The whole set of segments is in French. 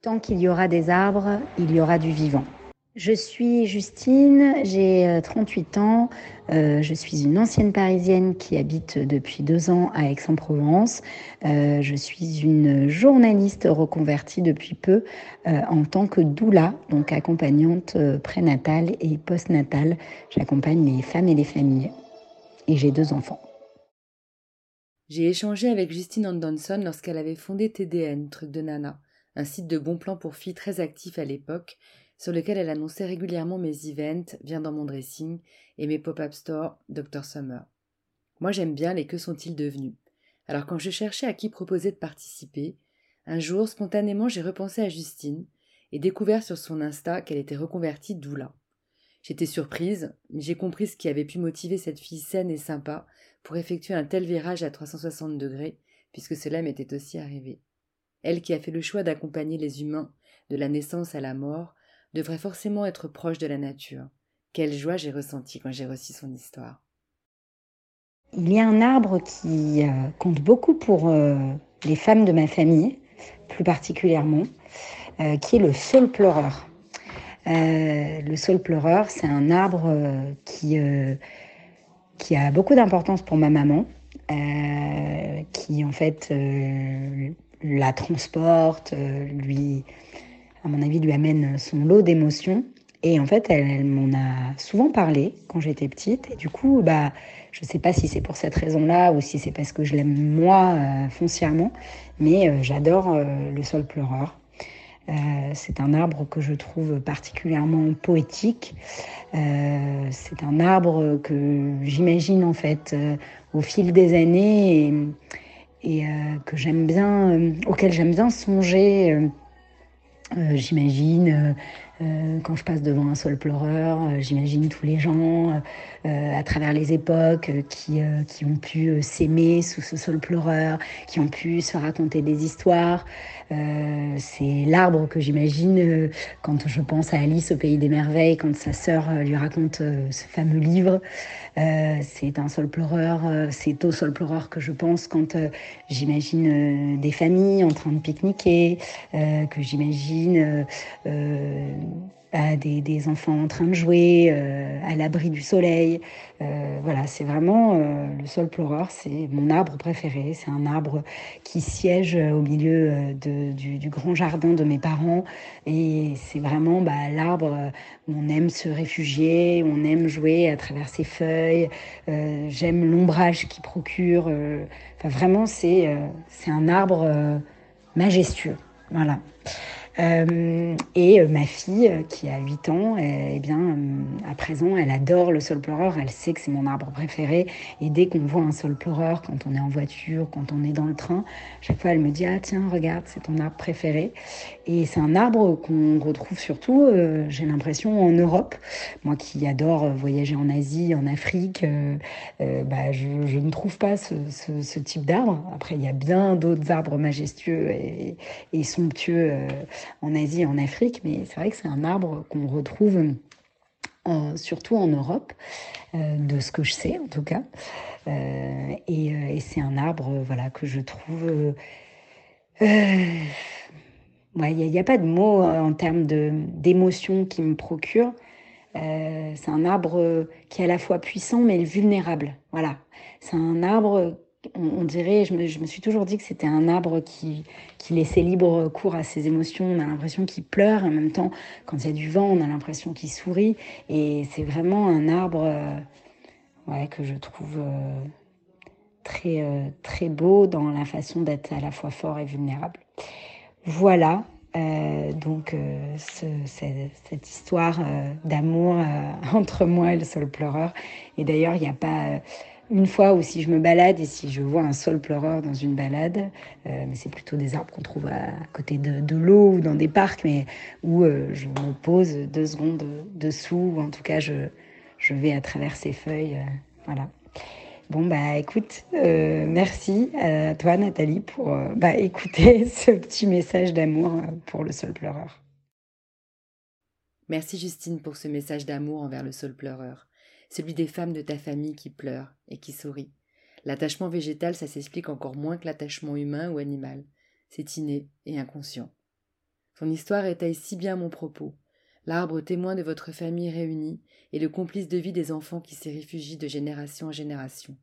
Tant qu'il y aura des arbres, il y aura du vivant. Je suis Justine, j'ai 38 euh, ans, euh, je suis une ancienne parisienne qui habite depuis deux ans à Aix-en-Provence. Euh, je suis une journaliste reconvertie depuis peu en tant que doula, donc accompagnante prénatale et postnatale. J'accompagne les femmes et les familles. Et j'ai deux enfants. J'ai échangé avec Justine Anderson lorsqu'elle avait fondé TDN, Truc de Nana, un site de bons plans pour filles très actif à l'époque sur lequel elle annonçait régulièrement mes events, Viens dans mon dressing, et mes pop-up stores Dr. Summer. Moi j'aime bien les que sont-ils devenus? Alors quand je cherchais à qui proposer de participer, un jour, spontanément, j'ai repensé à Justine et découvert sur son Insta qu'elle était reconvertie doula. J'étais surprise, mais j'ai compris ce qui avait pu motiver cette fille saine et sympa pour effectuer un tel virage à 360 degrés, puisque cela m'était aussi arrivé. Elle qui a fait le choix d'accompagner les humains de la naissance à la mort devrait forcément être proche de la nature. Quelle joie j'ai ressentie quand j'ai reçu son histoire. Il y a un arbre qui euh, compte beaucoup pour euh, les femmes de ma famille, plus particulièrement, euh, qui est le saule pleureur. le saule pleureur, c'est un arbre qui, qui a beaucoup d'importance pour ma maman, qui en fait la transporte, lui à mon avis, lui amène son lot d'émotions. Et en fait, elle, m'en a souvent parlé quand j'étais petite. Et du coup, bah, je ne sais pas si c'est pour cette raison-là ou si c'est parce que je l'aime moi euh, foncièrement, mais euh, j'adore euh, le sol pleureur. c'est un arbre que je trouve particulièrement poétique. c'est un arbre que j'imagine en fait au fil des années et que j'aime bien, auquel j'aime bien songer euh, j'imagine euh, euh, quand je passe devant un sol pleureur, j'imagine tous les gens à travers les époques qui, qui ont pu s'aimer sous ce sol pleureur, qui ont pu se raconter des histoires. c'est l'arbre que j'imagine quand je pense à Alice au pays des merveilles, quand sa sœur lui raconte ce fameux livre. c'est un sol pleureur, c'est au sol pleureur que je pense quand j'imagine des familles en train de pique-niquer, que j'imagine euh, euh, à des, enfants en train de jouer, euh, à l'abri du soleil. voilà, c'est vraiment le sol pleureur, c'est mon arbre préféré. C'est un arbre qui siège au milieu du, grand jardin de mes parents. Et c'est vraiment bah, l'arbre où on aime se réfugier, on aime jouer à travers ses feuilles. J'aime l'ombrage qu'il procure. Enfin, vraiment, c'est c'est un arbre majestueux. Voilà. Euh, et euh, ma fille, euh, qui a 8 ans, eh bien, à présent, elle adore le sol pleureur. Elle sait que c'est mon arbre préféré. Et dès qu'on voit un sol pleureur, quand on est en voiture, quand on est dans le train, chaque fois, elle me dit Ah, tiens, regarde, c'est ton arbre préféré. Et c'est un arbre qu'on retrouve surtout, j'ai l'impression, en Europe. Moi qui adore voyager en Asie, en Afrique, bah, je, ne trouve pas ce, type d'arbre. Après, il y a bien d'autres arbres majestueux et, et somptueux en Asie en Afrique, mais c'est vrai que c'est un arbre qu'on retrouve surtout en Europe, euh, de ce que je sais en tout cas. Euh, euh, et, c'est un arbre voilà, que je trouve... Il n'y a, pas de mots en termes d'émotion qui me procure. Euh, c'est un arbre qui est à la fois puissant mais vulnérable. Voilà. C'est un arbre, on, dirait, je me, suis toujours dit que c'était un arbre qui, laissait libre cours à ses émotions. On a l'impression qu'il pleure, en même temps, quand il y a du vent, on a l'impression qu'il sourit. Et c'est vraiment un arbre ouais, que je trouve très, très beau dans la façon d'être à la fois fort et vulnérable. Voilà, euh, donc euh, cette histoire euh, d'amour entre moi et le sol pleureur. Et d'ailleurs, il n'y a pas une fois où si je me balade et si je vois un sol pleureur dans une balade, mais c'est plutôt des arbres qu'on trouve à, côté de, l'eau ou dans des parcs, mais où je me pose deux secondes dessous, ou en tout cas je, je vais à travers ces feuilles. voilà. Bon, bah écoute, euh, merci à toi Nathalie pour euh, bah, écouter ce petit message d'amour euh, pour le sol pleureur. Merci Justine pour ce message d'amour envers le sol pleureur, celui des femmes de ta famille qui pleurent et qui sourient. L'attachement végétal, ça s'explique encore moins que l'attachement humain ou animal. C'est inné et inconscient. Son histoire étaye si bien mon propos. L'arbre témoin de votre famille réunie et le complice de vie des enfants qui s'y réfugient de génération en génération.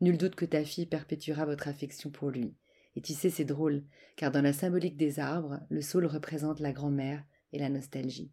Nul doute que ta fille perpétuera votre affection pour lui. Et tu sais, c'est drôle, car dans la symbolique des arbres, le saule représente la grand-mère et la nostalgie.